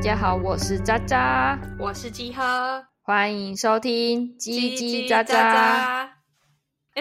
家好，我是渣渣，我是鸡喝，欢迎收听叽叽喳喳。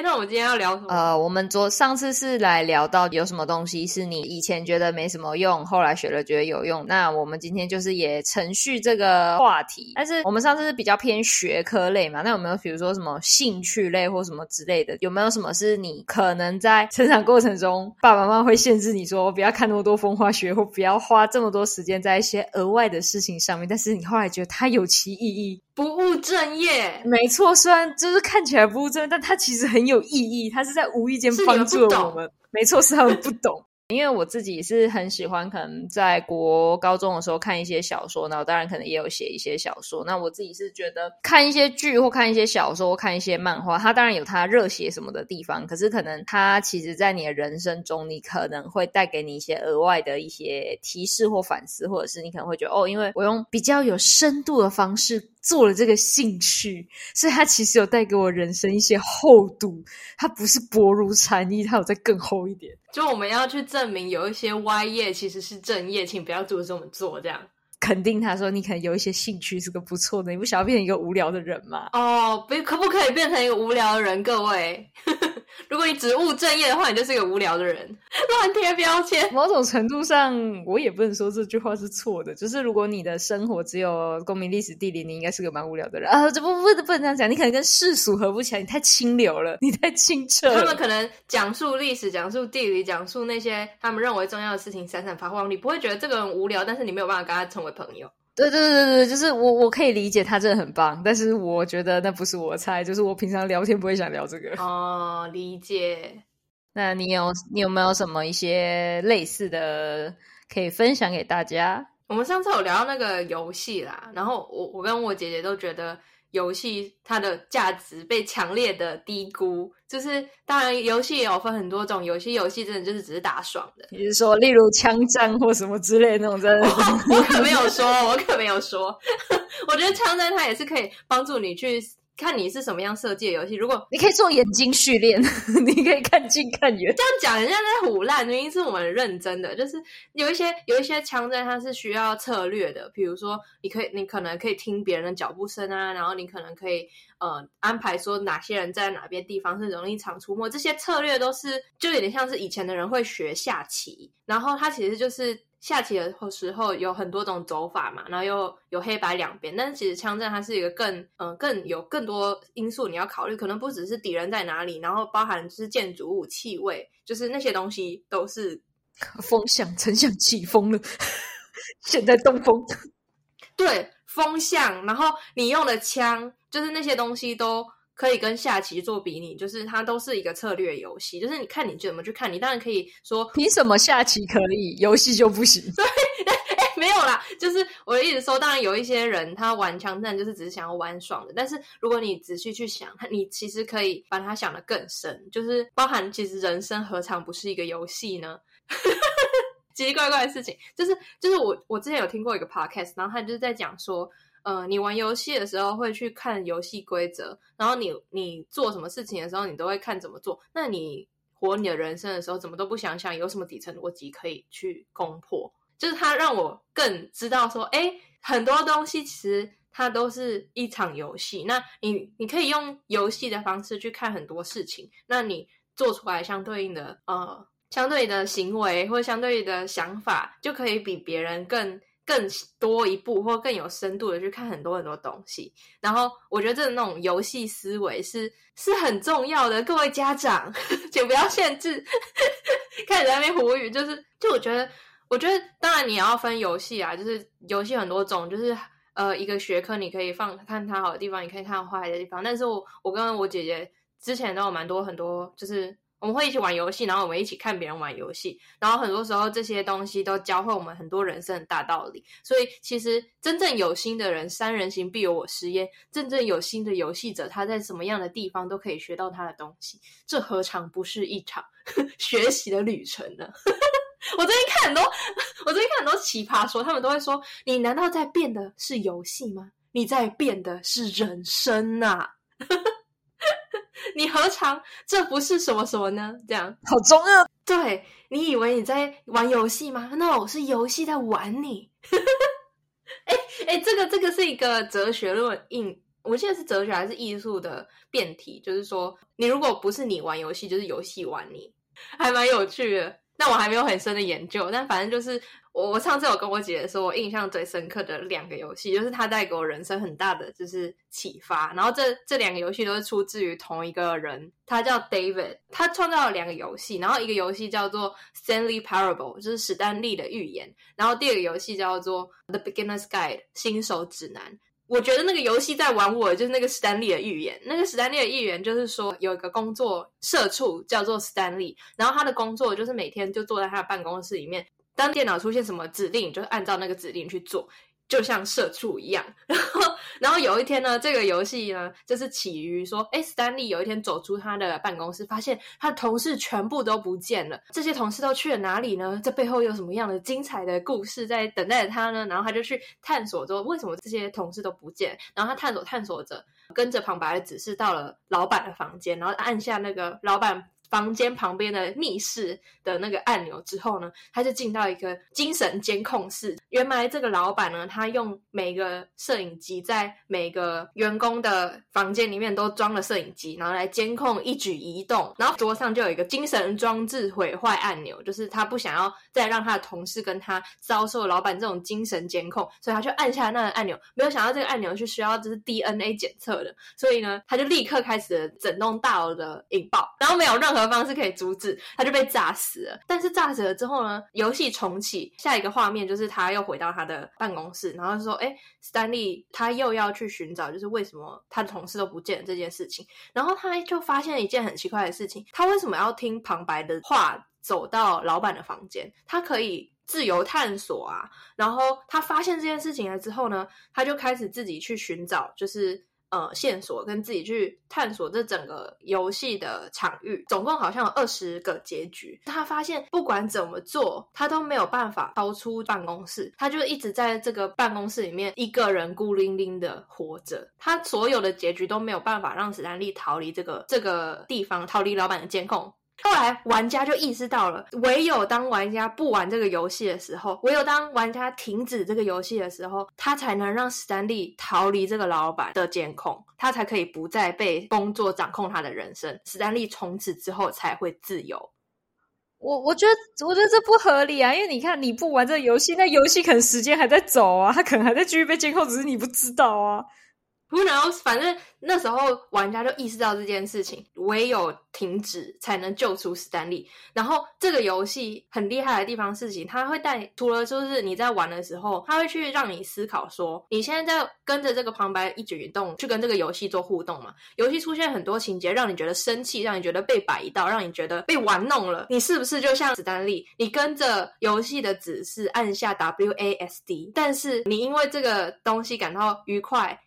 那我们今天要聊什么？呃，我们昨上次是来聊到有什么东西是你以前觉得没什么用，后来学了觉得有用。那我们今天就是也承续这个话题，但是我们上次是比较偏学科类嘛。那有没有比如说什么兴趣类或什么之类的？有没有什么是你可能在成长过程中，爸爸妈妈会限制你说我不要看那么多风花雪，或不要花这么多时间在一些额外的事情上面？但是你后来觉得它有其意义。不务正业，没错。虽然就是看起来不务正业，但它其实很 有意义。他是在无意间帮助了我们。们没错，是他们不懂。因为我自己是很喜欢，可能在国高中的时候看一些小说，然后当然可能也有写一些小说。那我自己是觉得看一些剧或看一些小说或看一些漫画，它当然有它热血什么的地方，可是可能它其实在你的人生中，你可能会带给你一些额外的一些提示或反思，或者是你可能会觉得哦，因为我用比较有深度的方式。做了这个兴趣，所以它其实有带给我人生一些厚度。它不是薄如蝉翼，它有再更厚一点。就我们要去证明有一些歪业其实是正业，请不要阻止我们做这样。肯定他说你可能有一些兴趣是个不错的，你不想要变成一个无聊的人吗？哦，不，可不可以变成一个无聊的人？各位。如果你只务正业的话，你就是一个无聊的人，乱贴标签。某种程度上，我也不能说这句话是错的。就是如果你的生活只有公民、历史、地理，你应该是个蛮无聊的人 啊！这不不不能这样讲，你可能跟世俗合不起来，你太清流了，你太清澈。他们可能讲述历史、讲述地理、讲述那些他们认为重要的事情，闪闪发光，你不会觉得这个人无聊，但是你没有办法跟他成为朋友。对对对对，就是我我可以理解他真的很棒，但是我觉得那不是我的菜，就是我平常聊天不会想聊这个。哦，理解。那你有你有没有什么一些类似的可以分享给大家？我们上次有聊到那个游戏啦，然后我我跟我姐姐都觉得。游戏它的价值被强烈的低估，就是当然游戏也有分很多种，有些游戏真的就是只是打爽的，比如说例如枪战或什么之类的那种真的，我，我可没有说，我可没有说，我觉得枪战它也是可以帮助你去。看你是什么样设计的游戏，如果你可以做眼睛训练，你可以看近看远。这样讲人家在唬烂，明明是我们认真的。就是有一些有一些枪战，它是需要策略的。比如说，你可以你可能可以听别人的脚步声啊，然后你可能可以呃安排说哪些人在哪边地方是容易常出没。这些策略都是就有点像是以前的人会学下棋，然后它其实就是。下棋的时候有很多种走法嘛，然后又有黑白两边，但是其实枪战它是一个更嗯、呃、更有更多因素你要考虑，可能不只是敌人在哪里，然后包含就是建筑物、气味，就是那些东西都是 风向，丞相起风了，现在东风，对风向，然后你用的枪，就是那些东西都。可以跟下棋做比拟，就是它都是一个策略游戏，就是你看你怎么去看，你当然可以说凭什么下棋可以，游戏就不行？对，哎，没有啦，就是我的意思说，当然有一些人他玩枪战就是只是想要玩爽的，但是如果你仔细去想，你其实可以把它想得更深，就是包含其实人生何尝不是一个游戏呢？奇奇怪怪的事情，就是就是我我之前有听过一个 podcast，然后他就是在讲说。呃，你玩游戏的时候会去看游戏规则，然后你你做什么事情的时候，你都会看怎么做。那你活你的人生的时候，怎么都不想想有什么底层逻辑可以去攻破？就是它让我更知道说，哎，很多东西其实它都是一场游戏。那你你可以用游戏的方式去看很多事情，那你做出来相对应的呃相对的行为或相对的想法，就可以比别人更。更多一步，或更有深度的去看很多很多东西，然后我觉得这种那种游戏思维是是很重要的。各位家长，请不要限制，开始在那边胡语，就是就我觉得，我觉得当然你要分游戏啊，就是游戏很多种，就是呃一个学科你可以放看它好的地方，你可以看坏的地方。但是我我跟我姐姐之前都有蛮多很多，就是。我们会一起玩游戏，然后我们一起看别人玩游戏，然后很多时候这些东西都教会我们很多人生的大道理。所以其实真正有心的人，三人行必有我师焉。真正有心的游戏者，他在什么样的地方都可以学到他的东西，这何尝不是一场 学习的旅程呢？我最近看很多，我最近看很多奇葩说，他们都会说：你难道在变的是游戏吗？你在变的是人生啊！你何尝这不是什么什么呢？这样好中二。对，你以为你在玩游戏吗？？No，是游戏在玩你。哎、欸，这个这个是一个哲学论应，我记得是哲学还是艺术的辩题，就是说，你如果不是你玩游戏，就是游戏玩你，还蛮有趣的。那我还没有很深的研究，但反正就是。我上次有跟我姐姐说，我印象最深刻的两个游戏，就是它带给我人生很大的就是启发。然后这这两个游戏都是出自于同一个人，他叫 David，他创造了两个游戏。然后一个游戏叫做 Stanley Parable，就是史丹利的预言。然后第二个游戏叫做 The Beginner's Guide，新手指南。我觉得那个游戏在玩我，就是那个史丹利的预言。那个史丹利的预言就是说，有一个工作社畜叫做史丹利，然后他的工作就是每天就坐在他的办公室里面。当电脑出现什么指令，就按照那个指令去做，就像社畜一样。然后，然后有一天呢，这个游戏呢，就是起于说，哎，史丹利有一天走出他的办公室，发现他的同事全部都不见了。这些同事都去了哪里呢？这背后有什么样的精彩的故事在等待着他呢？然后他就去探索，说为什么这些同事都不见？然后他探索探索着，跟着旁白的指示到了老板的房间，然后按下那个老板。房间旁边的密室的那个按钮之后呢，他就进到一个精神监控室。原来这个老板呢，他用每个摄影机在每个员工的房间里面都装了摄影机，然后来监控一举一动。然后桌上就有一个精神装置毁坏按钮，就是他不想要再让他的同事跟他遭受老板这种精神监控，所以他就按下那个按钮。没有想到这个按钮是需要就是 DNA 检测的，所以呢，他就立刻开始了整栋大楼的引爆，然后没有任何。的方式可以阻止，他就被炸死了。但是炸死了之后呢，游戏重启，下一个画面就是他又回到他的办公室，然后说：“哎，史丹利，他又要去寻找，就是为什么他的同事都不见这件事情。”然后他就发现了一件很奇怪的事情：他为什么要听旁白的话走到老板的房间？他可以自由探索啊。然后他发现这件事情了之后呢，他就开始自己去寻找，就是。呃，线索跟自己去探索这整个游戏的场域，总共好像有二十个结局。他发现不管怎么做，他都没有办法逃出办公室，他就一直在这个办公室里面一个人孤零零的活着。他所有的结局都没有办法让史丹利逃离这个这个地方，逃离老板的监控。后来玩家就意识到了，唯有当玩家不玩这个游戏的时候，唯有当玩家停止这个游戏的时候，他才能让史丹利逃离这个老板的监控，他才可以不再被工作掌控他的人生。史丹利从此之后才会自由。我我觉得我觉得这不合理啊，因为你看你不玩这个游戏，那游戏可能时间还在走啊，他可能还在继续被监控，只是你不知道啊。Who knows？反正那时候玩家就意识到这件事情，唯有停止才能救出史丹利。然后这个游戏很厉害的地方是，它会带除了就是你在玩的时候，它会去让你思考说，你现在在跟着这个旁白一举一动去跟这个游戏做互动嘛？游戏出现很多情节，让你觉得生气，让你觉得被摆一道，让你觉得被玩弄了。你是不是就像史丹利？你跟着游戏的指示按下 WASD，但是你因为这个东西感到愉快。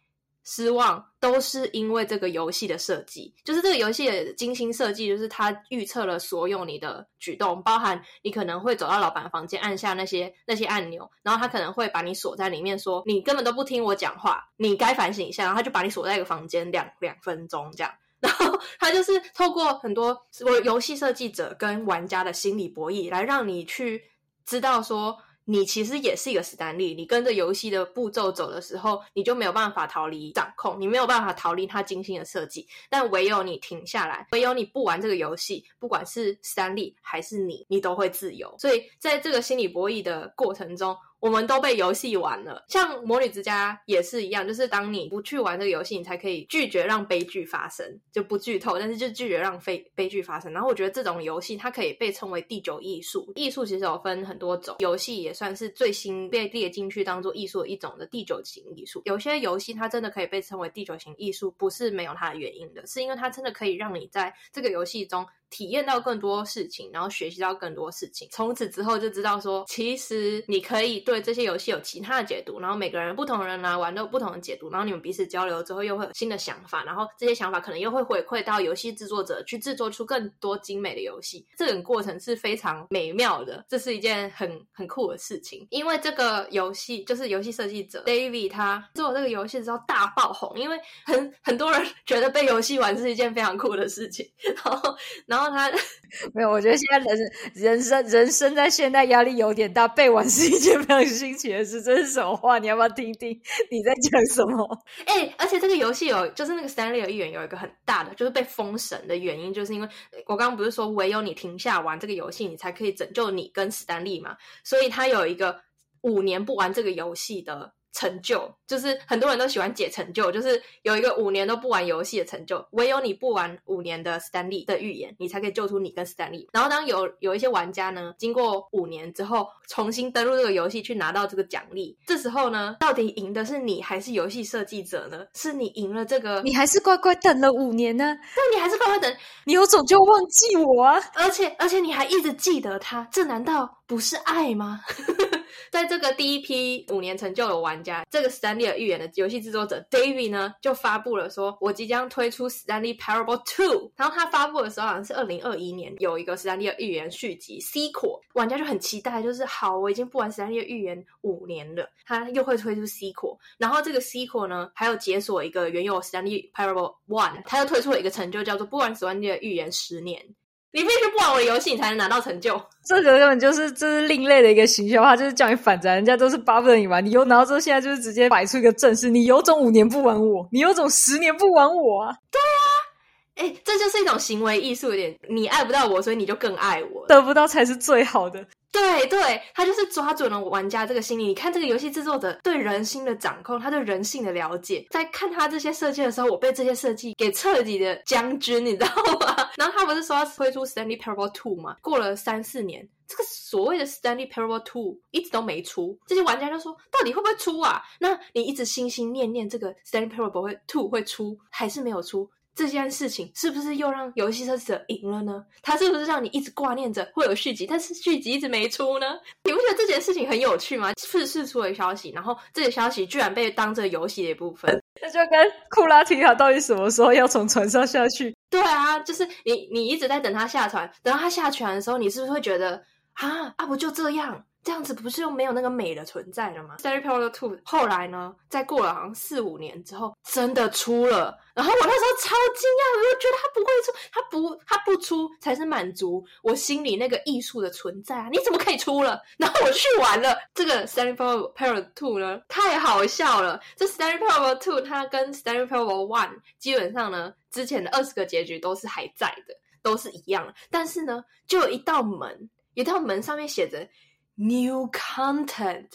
失望都是因为这个游戏的设计，就是这个游戏的精心设计，就是它预测了所有你的举动，包含你可能会走到老板房间按下那些那些按钮，然后他可能会把你锁在里面，说你根本都不听我讲话，你该反省一下，然后他就把你锁在一个房间两两分钟这样，然后他就是透过很多我游戏设计者跟玩家的心理博弈来让你去知道说。你其实也是一个史丹利，你跟着游戏的步骤走的时候，你就没有办法逃离掌控，你没有办法逃离他精心的设计。但唯有你停下来，唯有你不玩这个游戏，不管是史丹利还是你，你都会自由。所以在这个心理博弈的过程中，我们都被游戏玩了，像魔女之家也是一样，就是当你不去玩这个游戏，你才可以拒绝让悲剧发生，就不剧透，但是就拒绝让非悲剧发生。然后我觉得这种游戏它可以被称为第九艺术，艺术其实有分很多种，游戏也算是最新被列进去当做艺术的一种的第九型艺术。有些游戏它真的可以被称为第九型艺术，不是没有它的原因的，是因为它真的可以让你在这个游戏中。体验到更多事情，然后学习到更多事情，从此之后就知道说，其实你可以对这些游戏有其他的解读，然后每个人不同人来玩都有不同的解读，然后你们彼此交流之后又会有新的想法，然后这些想法可能又会回馈到游戏制作者去制作出更多精美的游戏，这种过程是非常美妙的，这是一件很很酷的事情。因为这个游戏就是游戏设计者 David 他做这个游戏之后大爆红，因为很很多人觉得被游戏玩是一件非常酷的事情，然 后然后。后他 没有，我觉得现在人人生人生在现代压力有点大，背完是一件非常新奇的事。这是什么话？你要不要听听？你在讲什么？哎、欸，而且这个游戏有，就是那个史丹利的预言有一个很大的，就是被封神的原因，就是因为我刚刚不是说唯有你停下玩这个游戏，你才可以拯救你跟史丹利嘛？所以他有一个五年不玩这个游戏的。成就就是很多人都喜欢解成就，就是有一个五年都不玩游戏的成就，唯有你不玩五年的 Stanley 的预言，你才可以救出你跟 Stanley。然后当有有一些玩家呢，经过五年之后重新登录这个游戏去拿到这个奖励，这时候呢，到底赢的是你还是游戏设计者呢？是你赢了这个，你还是乖乖等了五年呢？那你还是乖乖等，你有种就忘记我啊！而且而且你还一直记得他，这难道不是爱吗？在这个第一批五年成就的玩家，这个史丹利的预言的游戏制作者 David 呢，就发布了说，我即将推出史丹利 Parable Two。然后他发布的时候好像是二零二一年，有一个史丹利的预言续集 Sequel，玩家就很期待，就是好，我已经不玩史丹利的预言五年了，他又会推出 Sequel。然后这个 Sequel 呢，还有解锁一个原有史丹利 Parable One，他又推出了一个成就，叫做不玩史丹利的预言十年。你必须不玩我的游戏，你才能拿到成就。这个根本就是这是另类的一个行销话，就是叫你反着。人家都是巴不得你玩，你有拿到之后，现在就是直接摆出一个阵势。你有种五年不玩我，你有种十年不玩我啊！对啊，哎，这就是一种行为艺术，有点你爱不到我，所以你就更爱我，得不到才是最好的。对对，他就是抓准了玩家这个心理。你看这个游戏制作者对人心的掌控，他对人性的了解，在看他这些设计的时候，我被这些设计给彻底的将军，你知道吗？然后他不是说要推出《Stanley Parable Two》吗？过了三四年，这个所谓的《Stanley Parable Two》一直都没出，这些玩家就说，到底会不会出啊？那你一直心心念念这个《Stanley Parable Two》会出，还是没有出？这件事情是不是又让游戏设计者赢了呢？他是不是让你一直挂念着会有续集，但是续集一直没出呢？你不觉得这件事情很有趣吗？是是出了消息，然后这个消息居然被当着游戏的一部分，那就跟库拉提卡到底什么时候要从船上下去？对啊，就是你你一直在等他下船，等到他下船的时候，你是不是会觉得啊啊不就这样？这样子不是又没有那个美的存在了吗？Stanley Parable Two 后来呢，在过了好像四五年之后，真的出了。然后我那时候超惊讶，我就觉得他不会出，他不他不出才是满足我心里那个艺术的存在啊！你怎么可以出了？然后我去玩了这个 Stanley Parable Two 呢，太好笑了。这 Stanley Parable Two 它跟 Stanley Parable One 基本上呢，之前的二十个结局都是还在的，都是一样的。但是呢，就有一道门，一道门上面写着。New content,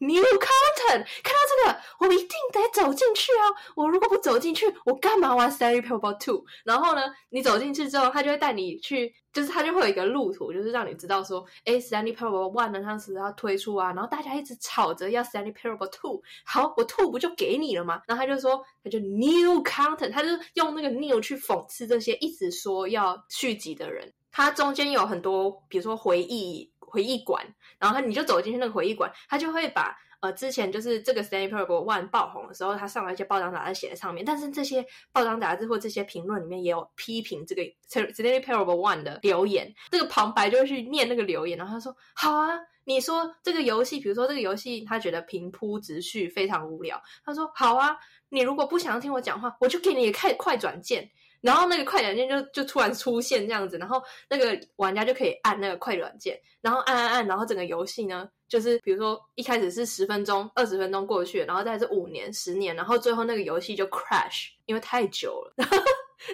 new content，看到这个，我一定得走进去啊！我如果不走进去，我干嘛玩《Stanley Parable Two》？然后呢，你走进去之后，他就会带你去，就是他就会有一个路途，就是让你知道说，哎，《Stanley Parable One》呢，当时要推出啊，然后大家一直吵着要《Stanley Parable Two》，好，我 Two 不就给你了吗？然后他就说，他就 New content，他就用那个 New 去讽刺这些一直说要续集的人。他中间有很多，比如说回忆。回忆馆，然后你就走进去那个回忆馆，他就会把呃之前就是这个《Stanley Parable One》爆红的时候，他上了一些报章杂志写在上面。但是这些报章杂志或这些评论里面也有批评这个《Stanley Parable One》的留言。这个旁白就会去念那个留言，然后他说：“好啊，你说这个游戏，比如说这个游戏，他觉得平铺直叙非常无聊。他说：好啊，你如果不想要听我讲话，我就给你开快转键。”然后那个快转键就就突然出现这样子，然后那个玩家就可以按那个快软件，然后按按按，然后整个游戏呢，就是比如说一开始是十分钟、二十分钟过去，然后再是五年、十年，然后最后那个游戏就 crash，因为太久了。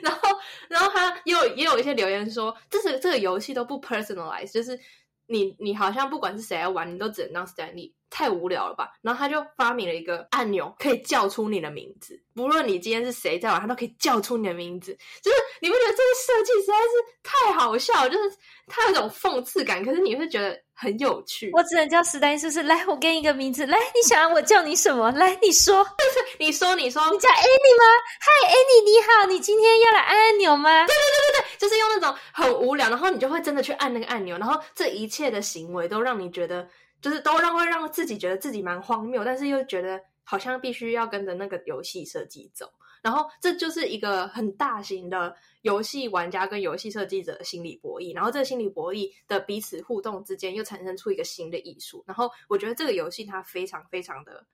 然后，然后他也有也有一些留言说，这是这个游戏都不 personalize，就是你你好像不管是谁来玩，你都只能当 Stanley。太无聊了吧？然后他就发明了一个按钮，可以叫出你的名字。不论你今天是谁在玩，他都可以叫出你的名字。就是你不觉得这个设计实在是太好笑了？就是它有一种讽刺感，可是你会觉得很有趣。我只能叫史丹利，是不是？来，我给你一个名字。来，你想要我叫你什么？来，你说。你说，你说。你叫 Annie 吗？嗨，Annie，你好。你今天要来按按钮吗？对对对对对，就是用那种很无聊，然后你就会真的去按那个按钮，然后这一切的行为都让你觉得。就是都让会让自己觉得自己蛮荒谬，但是又觉得好像必须要跟着那个游戏设计走，然后这就是一个很大型的游戏玩家跟游戏设计者的心理博弈，然后这个心理博弈的彼此互动之间又产生出一个新的艺术，然后我觉得这个游戏它非常非常的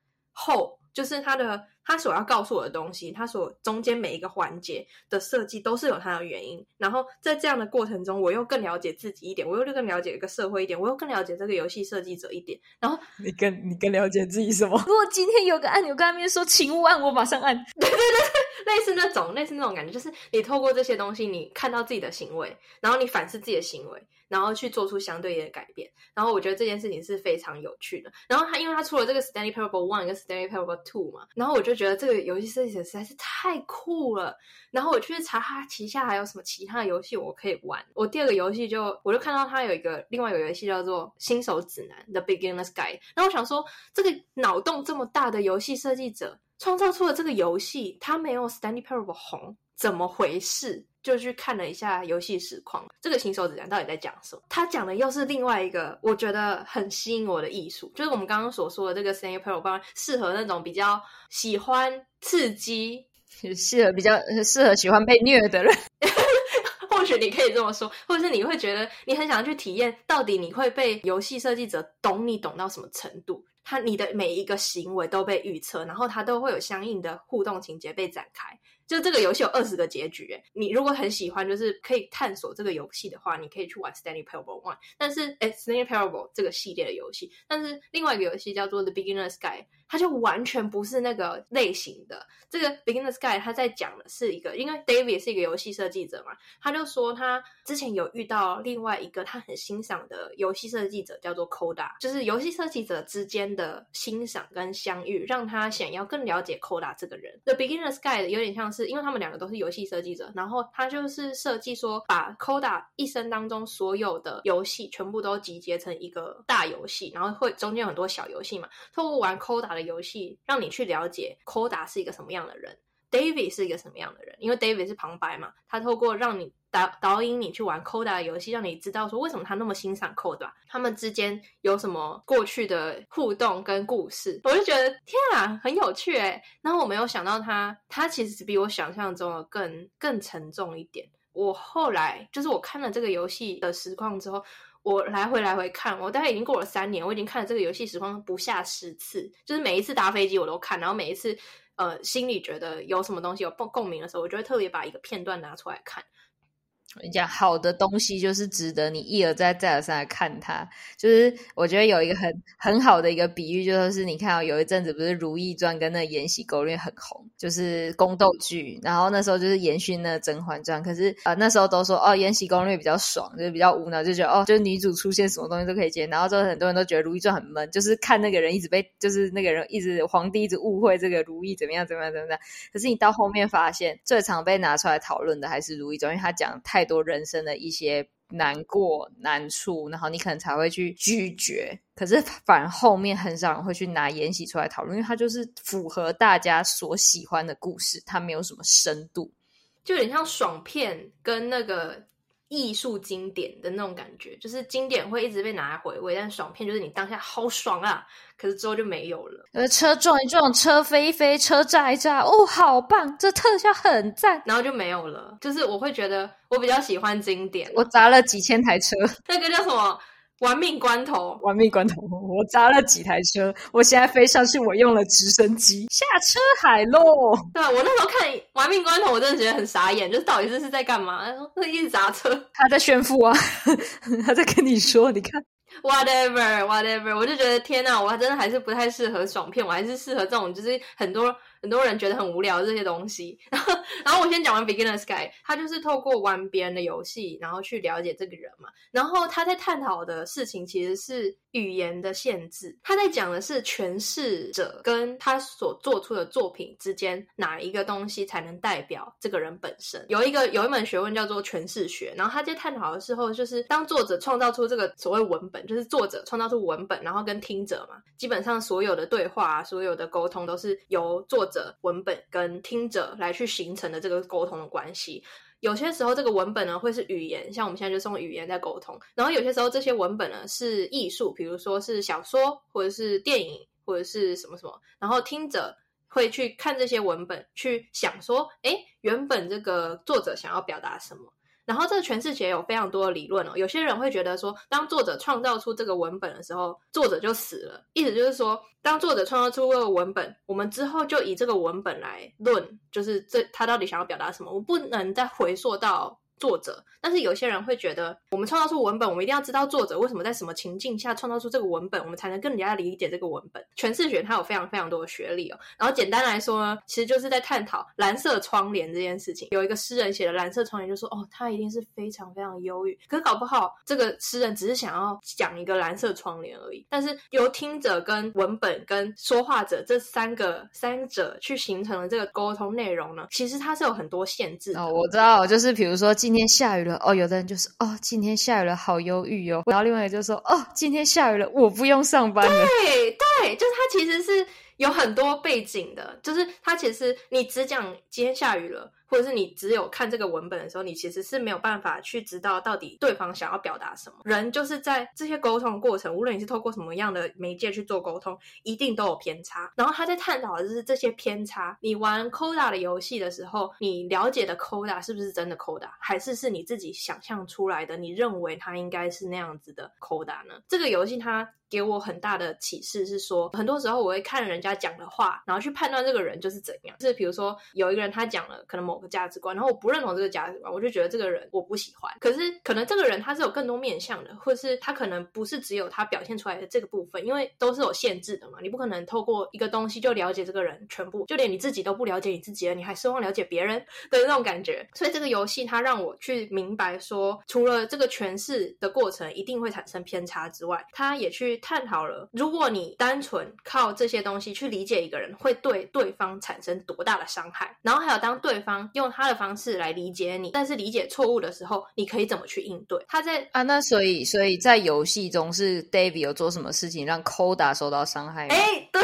厚。就是他的，他所要告诉我的东西，他所中间每一个环节的设计都是有它的原因。然后在这样的过程中，我又更了解自己一点，我又更了解一个社会一点，我又更了解这个游戏设计者一点。然后你更你更了解自己什么？如果今天有个按钮跟他们说请勿按，我马上按。对对对，类似那种类似那种感觉，就是你透过这些东西，你看到自己的行为，然后你反思自己的行为。然后去做出相对应的改变，然后我觉得这件事情是非常有趣的。然后他因为他出了这个 Stanley Parable One 跟 Stanley Parable Two 嘛，然后我就觉得这个游戏设计者实在是太酷了。然后我去查他旗下还有什么其他的游戏我可以玩。我第二个游戏就我就看到他有一个另外一个游戏叫做新手指南 The Beginner's Guide。然后我想说，这个脑洞这么大的游戏设计者创造出了这个游戏，他没有 Stanley Parable 红，怎么回事？就去看了一下游戏实况，这个新手指南到底在讲什么？他讲的又是另外一个我觉得很吸引我的艺术，就是我们刚刚所说的这个 Stanley Parable 适合那种比较喜欢刺激，适合比较适合喜欢被虐的人。或许你可以这么说，或者是你会觉得你很想去体验，到底你会被游戏设计者懂你懂到什么程度？他你的每一个行为都被预测，然后他都会有相应的互动情节被展开。就这个游戏有二十个结局，你如果很喜欢，就是可以探索这个游戏的话，你可以去玩 Stanley Parable One。但是，诶，Stanley Parable 这个系列的游戏，但是另外一个游戏叫做 The Beginner's Guide。它就完全不是那个类型的。这个 Beginner's Guide 他在讲的是一个，因为 David 是一个游戏设计者嘛，他就说他之前有遇到另外一个他很欣赏的游戏设计者，叫做 Coda，就是游戏设计者之间的欣赏跟相遇，让他想要更了解 Coda 这个人。The Beginner's Guide 有点像是，是因为他们两个都是游戏设计者，然后他就是设计说，把 Coda 一生当中所有的游戏全部都集结成一个大游戏，然后会中间有很多小游戏嘛，透过玩 Coda 的。游戏让你去了解 Coda 是一个什么样的人，David 是一个什么样的人，因为 David 是旁白嘛，他透过让你导导引你去玩 Coda 的游戏，让你知道说为什么他那么欣赏 Coda，他们之间有什么过去的互动跟故事，我就觉得天啊，很有趣诶。然后我没有想到他，他其实比我想象中的更更沉重一点。我后来就是我看了这个游戏的实况之后。我来回来回看，我大概已经过了三年，我已经看了这个游戏实况不下十次，就是每一次搭飞机我都看，然后每一次呃心里觉得有什么东西有共共鸣的时候，我就会特别把一个片段拿出来看。我跟你讲，好的东西就是值得你一而再、再而三来看它。就是我觉得有一个很很好的一个比喻，就是你看哦，有一阵子不是《如懿传》跟那《延禧攻略》很红，就是宫斗剧。然后那时候就是延续那《甄嬛传》，可是呃那时候都说哦，《延禧攻略》比较爽，就是比较无脑，就觉得哦，就是女主出现什么东西都可以接。然后之后很多人都觉得《如懿传》很闷，就是看那个人一直被，就是那个人一直皇帝一直误会这个如懿怎么样怎么样怎么样。可是你到后面发现，最常被拿出来讨论的还是《如懿传》，因为他讲太。太多人生的一些难过难处，然后你可能才会去拒绝。可是反而后面很少人会去拿延禧出来讨论，因为它就是符合大家所喜欢的故事，它没有什么深度，就有点像爽片跟那个。艺术经典的那种感觉，就是经典会一直被拿来回味，但爽片就是你当下好爽啊，可是之后就没有了。呃，车撞一撞，车飞一飞，车炸一炸，哦，好棒，这特效很赞，然后就没有了。就是我会觉得我比较喜欢经典，我砸了几千台车，那个叫什么？玩命关头，玩命关头！我砸了几台车，我现在飞上去，我用了直升机下车海喽。对，我那时候看玩命关头，我真的觉得很傻眼，就是到底这是在干嘛？他说一直砸车，他在炫富啊，他在跟你说，你看，whatever whatever，我就觉得天哪，我真的还是不太适合爽片，我还是适合这种就是很多。很多人觉得很无聊这些东西，然后，然后我先讲完 beginner sky，他就是透过玩别人的游戏，然后去了解这个人嘛。然后他在探讨的事情其实是语言的限制，他在讲的是诠释者跟他所做出的作品之间哪一个东西才能代表这个人本身。有一个有一门学问叫做诠释学，然后他在探讨的时候，就是当作者创造出这个所谓文本，就是作者创造出文本，然后跟听者嘛，基本上所有的对话，所有的沟通都是由作。者文本跟听者来去形成的这个沟通的关系，有些时候这个文本呢会是语言，像我们现在就是用语言在沟通，然后有些时候这些文本呢是艺术，比如说是小说或者是电影或者是什么什么，然后听者会去看这些文本，去想说，诶，原本这个作者想要表达什么。然后这个诠释学有非常多的理论哦。有些人会觉得说，当作者创造出这个文本的时候，作者就死了。意思就是说，当作者创造出这个文本，我们之后就以这个文本来论，就是这他到底想要表达什么，我不能再回溯到。作者，但是有些人会觉得，我们创造出文本，我们一定要知道作者为什么在什么情境下创造出这个文本，我们才能更加理解这个文本。诠释学它有非常非常多的学历哦。然后简单来说呢，其实就是在探讨蓝色窗帘这件事情。有一个诗人写的蓝色窗帘，就说哦，他一定是非常非常忧郁。可搞不好这个诗人只是想要讲一个蓝色窗帘而已。但是由听者跟文本跟说话者这三个三者去形成的这个沟通内容呢，其实它是有很多限制。哦，我知道，就是比如说。今天下雨了哦，有的人就是哦，今天下雨了，好忧郁哦。然后另外一个就说哦，今天下雨了，我不用上班了。对就是他其实是有很多背景的，就是他其实你只讲今天下雨了。或者是你只有看这个文本的时候，你其实是没有办法去知道到底对方想要表达什么。人就是在这些沟通的过程，无论你是透过什么样的媒介去做沟通，一定都有偏差。然后他在探讨的就是这些偏差。你玩 Coda 的游戏的时候，你了解的 Coda 是不是真的 Coda，还是是你自己想象出来的？你认为它应该是那样子的 Coda 呢？这个游戏它给我很大的启示是说，很多时候我会看人家讲的话，然后去判断这个人就是怎样。就是比如说有一个人他讲了可能某个价值观，然后我不认同这个价值观，我就觉得这个人我不喜欢。可是可能这个人他是有更多面向的，或是他可能不是只有他表现出来的这个部分，因为都是有限制的嘛。你不可能透过一个东西就了解这个人全部，就连你自己都不了解你自己了，你还奢望了解别人的那种感觉。所以这个游戏它让我去明白说，除了这个诠释的过程一定会产生偏差之外，他也去探讨了，如果你单纯靠这些东西去理解一个人，会对对方产生多大的伤害。然后还有当对方用他的方式来理解你，但是理解错误的时候，你可以怎么去应对？他在啊，那所以所以在游戏中是 David 有做什么事情让 Coda 受到伤害吗？哎，对。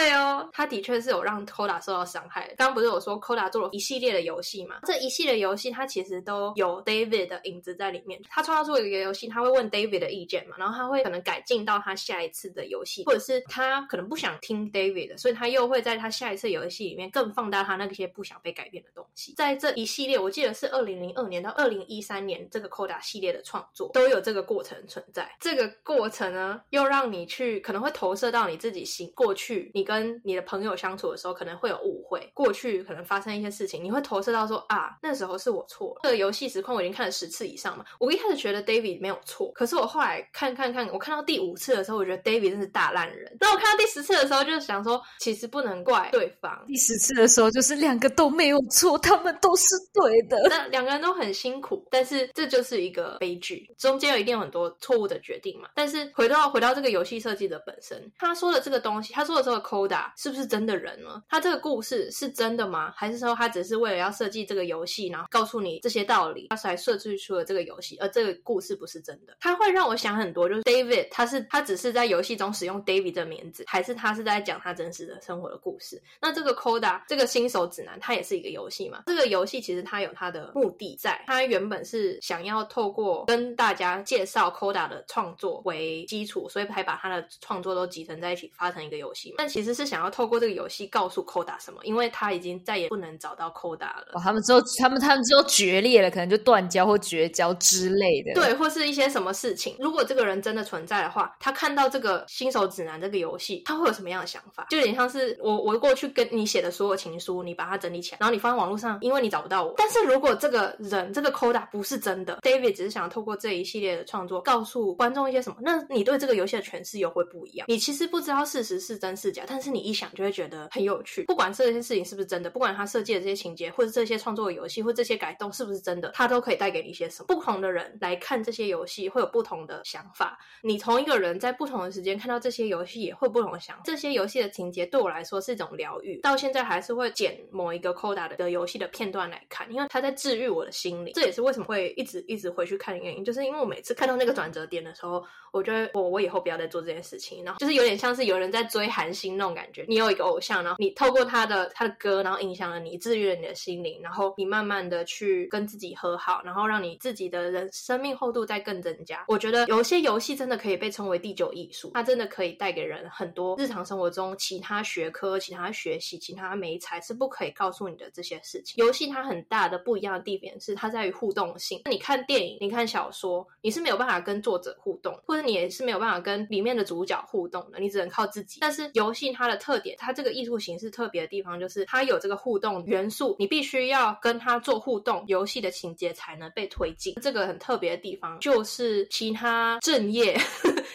对哦，他的确是有让 Coda 受到伤害。刚刚不是有说 Coda 做了一系列的游戏嘛？这一系列游戏，它其实都有 David 的影子在里面。他创造出一个游戏，他会问 David 的意见嘛？然后他会可能改进到他下一次的游戏，或者是他可能不想听 David 的，所以他又会在他下一次游戏里面更放大他那些不想被改变的东西。在这一系列，我记得是二零零二年到二零一三年这个 Coda 系列的创作都有这个过程存在。这个过程呢，又让你去可能会投射到你自己心过去，你跟你的。朋友相处的时候可能会有误会，过去可能发生一些事情，你会投射到说啊，那时候是我错了。这个游戏实况我已经看了十次以上嘛，我一开始觉得 David 没有错，可是我后来看看看，我看到第五次的时候，我觉得 David 真是大烂人。那我看到第十次的时候，就是想说，其实不能怪对方。第十次的时候，就是两个都没有错，他们都是对的。那两个人都很辛苦，但是这就是一个悲剧，中间有一定有很多错误的决定嘛。但是回到回到这个游戏设计的本身，他说的这个东西，他说的这个 Coda 是不是真的人呢？他这个故事是真的吗？还是说他只是为了要设计这个游戏，然后告诉你这些道理，他才设计出了这个游戏，而这个故事不是真的？他会让我想很多，就是 David 他是他只是在游戏中使用 David 的名字，还是他是在讲他真实的生活的故事？那这个 Coda 这个新手指南，它也是一个游戏嘛？这个游戏其实它有它的目的在，它原本是想要透过跟大家介绍 Coda 的创作为基础，所以才把他的创作都集成在一起发成一个游戏。但其实是想要透过这个游戏告诉 Coda 什么？因为他已经再也不能找到 Coda 了。哦，他们之后，他们他们之后决裂了，可能就断交或绝交之类的。对，或是一些什么事情。如果这个人真的存在的话，他看到这个新手指南这个游戏，他会有什么样的想法？就有点像是我我过去跟你写的所有情书，你把它整理起来，然后你放在网络上，因为你找不到我。但是如果这个人这个 Coda 不是真的，David 只是想要透过这一系列的创作，告诉观众一些什么，那你对这个游戏的诠释又会不一样。你其实不知道事实是真是假，但是你一想就会觉得很有趣，不管。这些事情是不是真的？不管他设计的这些情节，或者这些创作的游戏，或这些改动是不是真的，他都可以带给你一些什么？不同的人来看这些游戏，会有不同的想法。你同一个人在不同的时间看到这些游戏，也会不同的想法。这些游戏的情节对我来说是一种疗愈，到现在还是会剪某一个 Coda 的游戏的片段来看，因为他在治愈我的心灵。这也是为什么会一直一直回去看的原因，就是因为我每次看到那个转折点的时候，我觉得我我以后不要再做这件事情。然后就是有点像是有人在追韩星那种感觉，你有一个偶像，然后你透过他的他的歌，然后影响了你，治愈了你的心灵，然后你慢慢的去跟自己和好，然后让你自己的人生命厚度再更增加。我觉得有些游戏真的可以被称为第九艺术，它真的可以带给人很多日常生活中其他学科、其他学习、其他媒材是不可以告诉你的这些事情。游戏它很大的不一样的地点是它在于互动性。你看电影、你看小说，你是没有办法跟作者互动，或者你也是没有办法跟里面的主角互动的，你只能靠自己。但是游戏它的特点，它这个艺术形式特别的地方就是它有这个互动元素，你必须要跟它做互动，游戏的情节才能被推进。这个很特别的地方就是其他正业。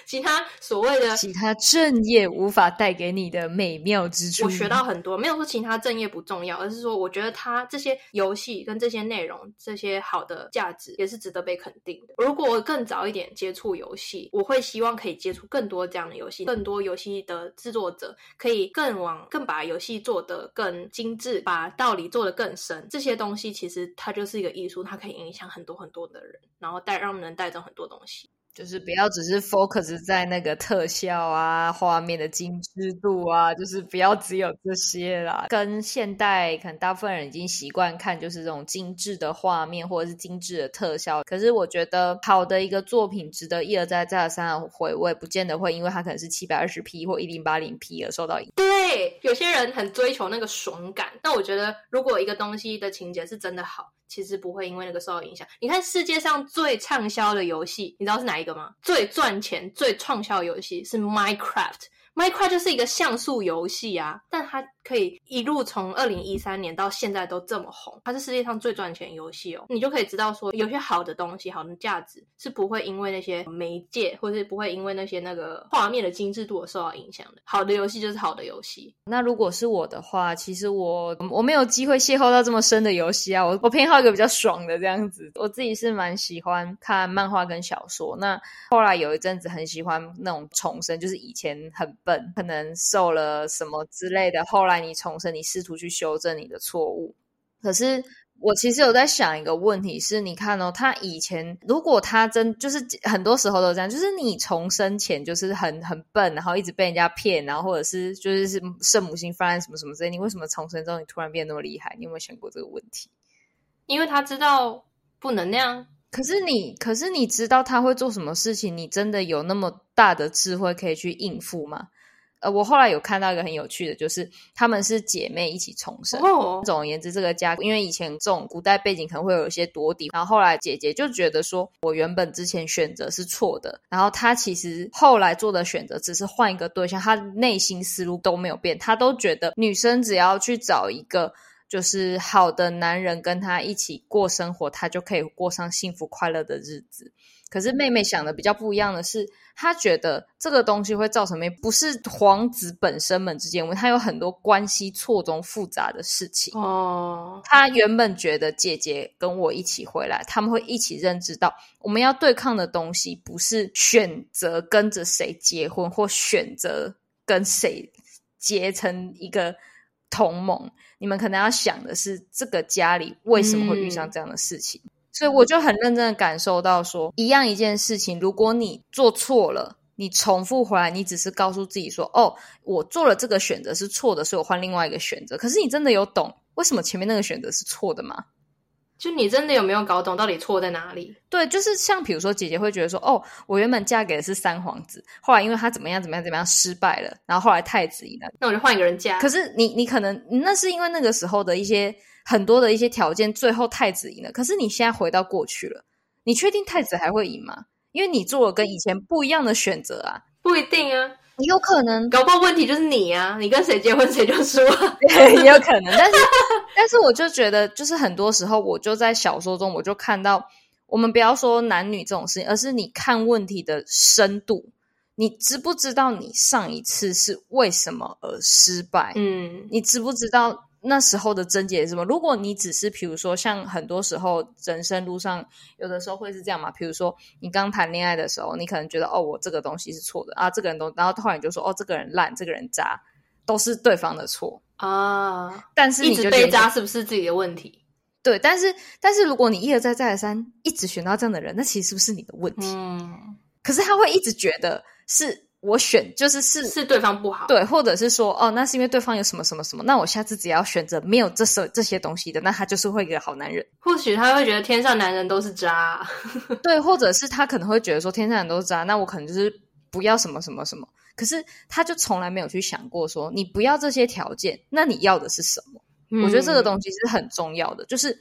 其他所谓的其他正业无法带给你的美妙之处，我学到很多。没有说其他正业不重要，而是说我觉得它这些游戏跟这些内容、这些好的价值也是值得被肯定的。如果我更早一点接触游戏，我会希望可以接触更多这样的游戏，更多游戏的制作者可以更往更把游戏做得更精致，把道理做得更深。这些东西其实它就是一个艺术，它可以影响很多很多的人，然后带让人带走很多东西。就是不要只是 focus 在那个特效啊、画面的精致度啊，就是不要只有这些啦。跟现代可能大部分人已经习惯看就是这种精致的画面或者是精致的特效，可是我觉得好的一个作品值得一而再、再而三的回味，不见得会因为它可能是七百二十 P 或一零八零 P 而受到影响。对，有些人很追求那个爽感，但我觉得如果一个东西的情节是真的好。其实不会因为那个受到影响。你看世界上最畅销的游戏，你知道是哪一个吗？最赚钱、最畅销的游戏是 Minecraft。Minecraft 就是一个像素游戏啊，但它可以一路从二零一三年到现在都这么红，它是世界上最赚钱游戏哦。你就可以知道说，有些好的东西、好的价值是不会因为那些媒介，或是不会因为那些那个画面的精致度而受到影响的。好的游戏就是好的游戏。那如果是我的话，其实我我没有机会邂逅到这么深的游戏啊。我我偏好一个比较爽的这样子。我自己是蛮喜欢看漫画跟小说。那后来有一阵子很喜欢那种重生，就是以前很。笨可能受了什么之类的，后来你重生，你试图去修正你的错误。可是我其实有在想一个问题是，你看哦，他以前如果他真就是很多时候都这样，就是你重生前就是很很笨，然后一直被人家骗，然后或者是就是是圣母心泛滥什么什么之类，你为什么重生之后你突然变那么厉害？你有没有想过这个问题？因为他知道不能那样。可是你，可是你知道他会做什么事情？你真的有那么大的智慧可以去应付吗？呃，我后来有看到一个很有趣的，就是他们是姐妹一起重生。哦，总而言之，这个家因为以前这种古代背景可能会有一些夺嫡，然后后来姐姐就觉得说，我原本之前选择是错的，然后她其实后来做的选择只是换一个对象，她内心思路都没有变，她都觉得女生只要去找一个。就是好的男人跟他一起过生活，他就可以过上幸福快乐的日子。可是妹妹想的比较不一样的是，她觉得这个东西会造成没不是皇子本身们之间，因为他有很多关系错综复杂的事情。哦，她原本觉得姐姐跟我一起回来，他们会一起认知到我们要对抗的东西不是选择跟着谁结婚，或选择跟谁结成一个。同盟，你们可能要想的是这个家里为什么会遇上这样的事情，嗯、所以我就很认真的感受到说，一样一件事情，如果你做错了，你重复回来，你只是告诉自己说，哦，我做了这个选择是错的，所以我换另外一个选择。可是你真的有懂为什么前面那个选择是错的吗？就你真的有没有搞懂到底错在哪里？对，就是像比如说姐姐会觉得说，哦，我原本嫁给的是三皇子，后来因为他怎么样怎么样怎么样失败了，然后后来太子赢了，那我就换一个人嫁。可是你你可能那是因为那个时候的一些很多的一些条件，最后太子赢了。可是你现在回到过去了，你确定太子还会赢吗？因为你做了跟以前不一样的选择啊，不一定啊。你有可能搞不好问题就是你啊！你跟谁结婚谁就输，也有可能。但是，但是我就觉得，就是很多时候，我就在小说中，我就看到，我们不要说男女这种事情，而是你看问题的深度。你知不知道你上一次是为什么而失败？嗯，你知不知道？那时候的症结是什么？如果你只是，比如说，像很多时候人生路上，有的时候会是这样嘛。比如说，你刚谈恋爱的时候，你可能觉得哦，我这个东西是错的啊，这个人都，然后突然你就说哦，这个人烂，这个人渣，都是对方的错啊。但是你一直被渣，是不是自己的问题？对，但是但是如果你一而再再而三一直选到这样的人，那其实是不是你的问题？嗯。可是他会一直觉得是。我选就是是是对方不好，对，或者是说哦，那是因为对方有什么什么什么，那我下次只要选择没有这些这些东西的，那他就是会一个好男人。或许他会觉得天上男人都是渣啊，对，或者是他可能会觉得说天上人都是渣，那我可能就是不要什么什么什么。可是他就从来没有去想过说，你不要这些条件，那你要的是什么？嗯，我觉得这个东西是很重要的，就是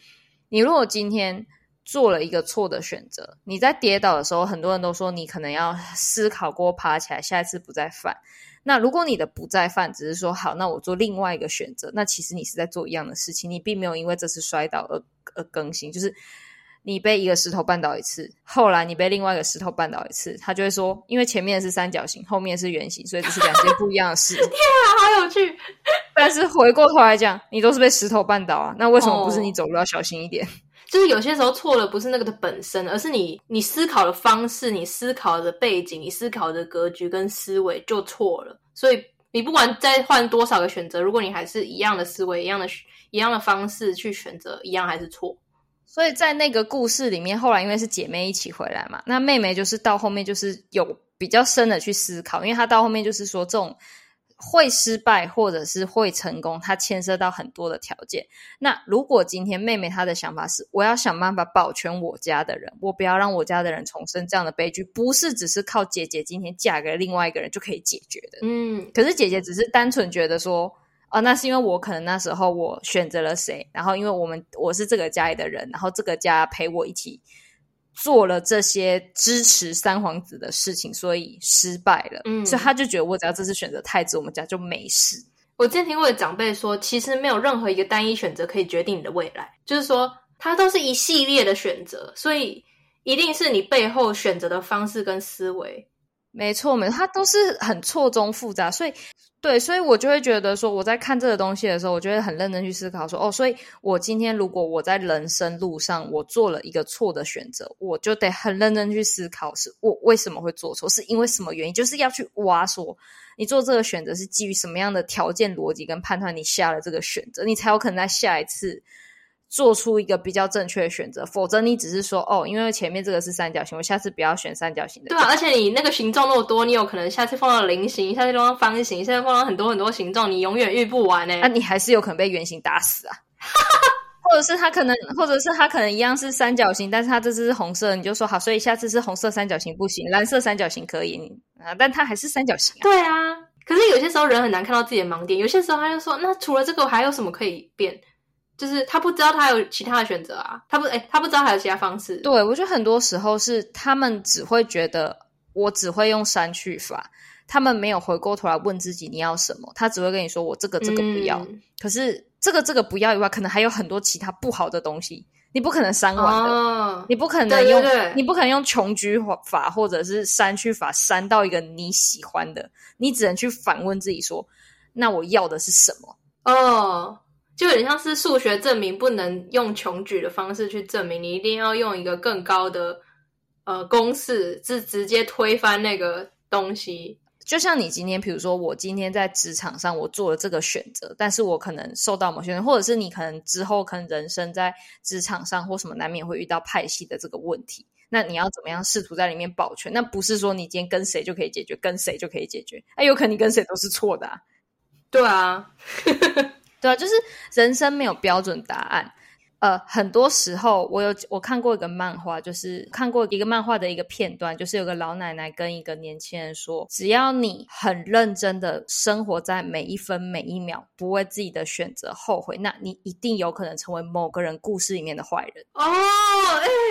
你如果今天。做了一个错的选择，你在跌倒的时候，很多人都说你可能要思考过爬起来，下一次不再犯。那如果你的不再犯，只是说好，那我做另外一个选择，那其实你是在做一样的事情，你并没有因为这次摔倒而而更新。就是你被一个石头绊倒一次，后来你被另外一个石头绊倒一次，他就会说，因为前面是三角形，后面是圆形，所以这是两件不一样的事。天啊，好有趣！但是回过头来讲，你都是被石头绊倒啊，那为什么不是你走路要小心一点？Oh. 就是有些时候错了，不是那个的本身，而是你你思考的方式、你思考的背景、你思考的格局跟思维就错了。所以你不管再换多少个选择，如果你还是一样的思维、一样的一样的方式去选择，一样还是错。所以在那个故事里面，后来因为是姐妹一起回来嘛，那妹妹就是到后面就是有比较深的去思考，因为她到后面就是说这种。会失败或者是会成功，它牵涉到很多的条件。那如果今天妹妹她的想法是，我要想办法保全我家的人，我不要让我家的人重生这样的悲剧，不是只是靠姐姐今天嫁给另外一个人就可以解决的。嗯，可是姐姐只是单纯觉得说，哦，那是因为我可能那时候我选择了谁，然后因为我们我是这个家里的人，然后这个家陪我一起。做了这些支持三皇子的事情，所以失败了。嗯，所以他就觉得我只要这次选择太子，我们家就没事。我之前听过的长辈说，其实没有任何一个单一选择可以决定你的未来，就是说它都是一系列的选择，所以一定是你背后选择的方式跟思维。没错，没错，它都是很错综复杂，所以。对，所以我就会觉得说，我在看这个东西的时候，我就会很认真去思考说，哦，所以我今天如果我在人生路上我做了一个错的选择，我就得很认真去思考，是我为什么会做错，是因为什么原因，就是要去挖说，你做这个选择是基于什么样的条件、逻辑跟判断，你下了这个选择，你才有可能在下一次。做出一个比较正确的选择，否则你只是说哦，因为前面这个是三角形，我下次不要选三角形的。对啊，而且你那个形状那么多，你有可能下次放到菱形，下次放到方形，下次放到很多很多形状，你永远遇不完呢。那、啊、你还是有可能被圆形打死啊，或者是它可能，或者是它可能一样是三角形，但是它这次是红色，你就说好，所以下次是红色三角形不行，蓝色三角形可以啊，但它还是三角形啊。对啊，可是有些时候人很难看到自己的盲点，有些时候他就说，那除了这个，我还有什么可以变？就是他不知道他有其他的选择啊，他不哎，他不知道还有其他方式。对，我觉得很多时候是他们只会觉得我只会用删去法，他们没有回过头来问自己你要什么，他只会跟你说我这个这个不要。嗯、可是这个这个不要以外，可能还有很多其他不好的东西，你不可能删完的，哦、你不可能用，你不可能用穷举法或者是删去法删到一个你喜欢的，你只能去反问自己说，那我要的是什么？哦。就有点像是数学证明不能用穷举的方式去证明，你一定要用一个更高的呃公式，是直接推翻那个东西。就像你今天，比如说我今天在职场上我做了这个选择，但是我可能受到某些人，或者是你可能之后可能人生在职场上或什么难免会遇到派系的这个问题，那你要怎么样试图在里面保全？那不是说你今天跟谁就可以解决，跟谁就可以解决，哎，有可能你跟谁都是错的啊。对啊。对啊，就是人生没有标准答案。呃，很多时候我有我看过一个漫画，就是看过一个漫画的一个片段，就是有个老奶奶跟一个年轻人说：“只要你很认真的生活在每一分每一秒，不为自己的选择后悔，那你一定有可能成为某个人故事里面的坏人。”哦，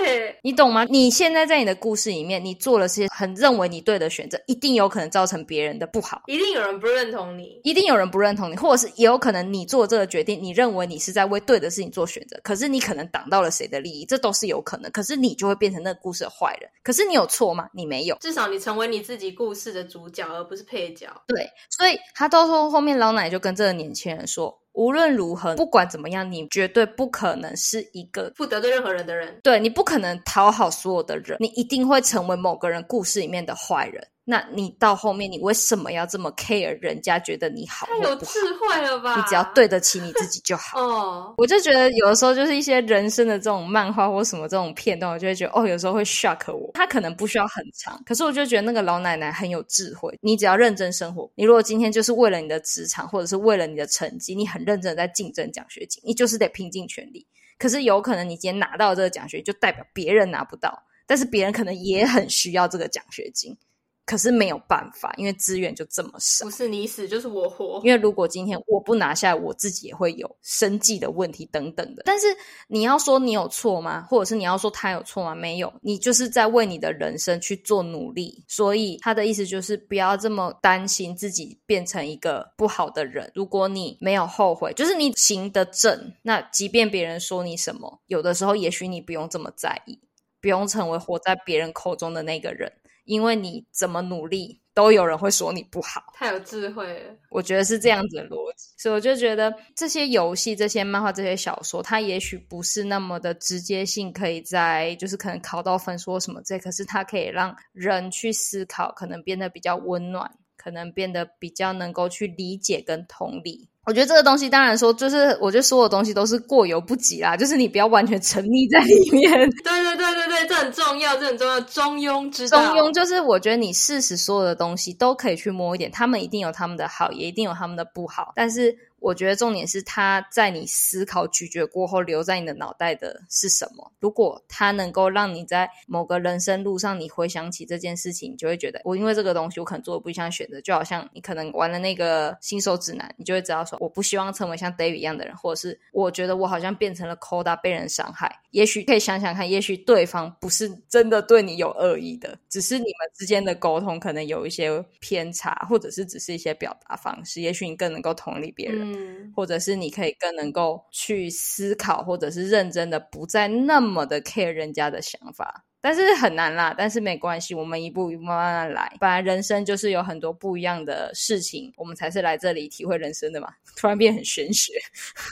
哎，你懂吗？你现在在你的故事里面，你做了些很认为你对的选择，一定有可能造成别人的不好，一定有人不认同你，一定有人不认同你，或者是也有可能你做这个决定，你认为你是在为对的事情做选择，可是。是你可能挡到了谁的利益，这都是有可能。可是你就会变成那个故事的坏人。可是你有错吗？你没有，至少你成为你自己故事的主角，而不是配角。对，所以他到时候后面老奶就跟这个年轻人说：无论如何，不管怎么样，你绝对不可能是一个不得罪任何人的人。对，你不可能讨好所有的人，你一定会成为某个人故事里面的坏人。那你到后面，你为什么要这么 care 人家觉得你好？太有智慧了吧！你只要对得起你自己就好。哦，我就觉得有的时候就是一些人生的这种漫画或什么这种片段，我就会觉得哦，有时候会 shock 我。他可能不需要很长，可是我就觉得那个老奶奶很有智慧。你只要认真生活，你如果今天就是为了你的职场或者是为了你的成绩，你很认真的在竞争奖学金，你就是得拼尽全力。可是有可能你今天拿到这个奖学金，就代表别人拿不到，但是别人可能也很需要这个奖学金。可是没有办法，因为资源就这么少。不是你死就是我活。因为如果今天我不拿下来，我自己也会有生计的问题等等的。但是你要说你有错吗？或者是你要说他有错吗？没有，你就是在为你的人生去做努力。所以他的意思就是不要这么担心自己变成一个不好的人。如果你没有后悔，就是你行得正，那即便别人说你什么，有的时候也许你不用这么在意，不用成为活在别人口中的那个人。因为你怎么努力，都有人会说你不好。太有智慧了，我觉得是这样子的逻辑，所以我就觉得这些游戏、这些漫画、这些小说，它也许不是那么的直接性，可以在就是可能考到分数什么这，可是它可以让人去思考，可能变得比较温暖，可能变得比较能够去理解跟同理。我觉得这个东西当然说，就是我觉得所有东西都是过犹不及啦，就是你不要完全沉溺在里面。对对对对对，这很重要，这很重要。中庸之道。中庸就是我觉得你事实所有的东西都可以去摸一点，他们一定有他们的好，也一定有他们的不好，但是。我觉得重点是他在你思考咀嚼过后留在你的脑袋的是什么？如果他能够让你在某个人生路上，你回想起这件事情，你就会觉得我因为这个东西，我可能做了不一样的选择。就好像你可能玩了那个新手指南，你就会知道说，我不希望成为像 David 一样的人，或者是我觉得我好像变成了 Coda 被人伤害。也许可以想想看，也许对方不是真的对你有恶意的，只是你们之间的沟通可能有一些偏差，或者是只是一些表达方式。也许你更能够同理别人。嗯，或者是你可以更能够去思考，或者是认真的，不再那么的 care 人家的想法。但是很难啦，但是没关系，我们一步一步慢慢来。本来人生就是有很多不一样的事情，我们才是来这里体会人生的嘛。突然变很玄学。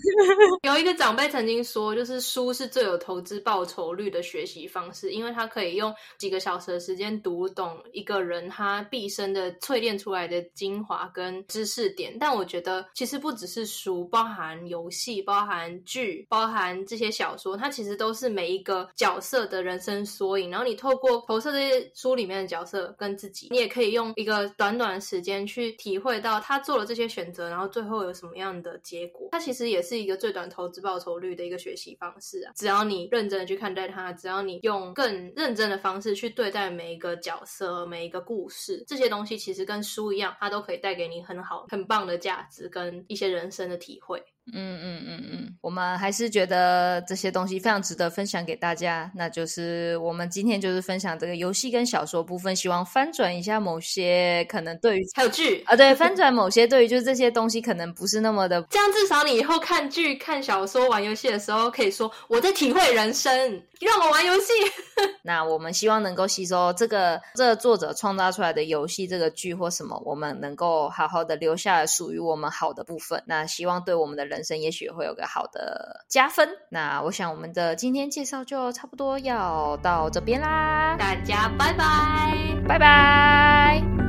有一个长辈曾经说，就是书是最有投资报酬率的学习方式，因为他可以用几个小时的时间读懂一个人他毕生的淬炼出来的精华跟知识点。但我觉得其实不只是书，包含游戏、包含剧、包含这些小说，它其实都是每一个角色的人生缩影。然后你透过投射这些书里面的角色跟自己，你也可以用一个短短的时间去体会到他做了这些选择，然后最后有什么样的结果。它其实也是一个最短投资报酬率的一个学习方式啊！只要你认真的去看待它，只要你用更认真的方式去对待每一个角色、每一个故事，这些东西其实跟书一样，它都可以带给你很好、很棒的价值跟一些人生的体会。嗯嗯嗯嗯，我们还是觉得这些东西非常值得分享给大家。那就是我们今天就是分享这个游戏跟小说部分，希望翻转一下某些可能对于还有剧啊，对，翻转某些对于就是这些东西可能不是那么的，这样至少你以后看剧、看小说、玩游戏的时候，可以说我在体会人生，让我玩游戏。那我们希望能够吸收这个这个作者创造出来的游戏、这个剧或什么，我们能够好好的留下来属于我们好的部分。那希望对我们的人生也许会有个好的加分。那我想我们的今天介绍就差不多要到这边啦，大家拜拜，拜拜。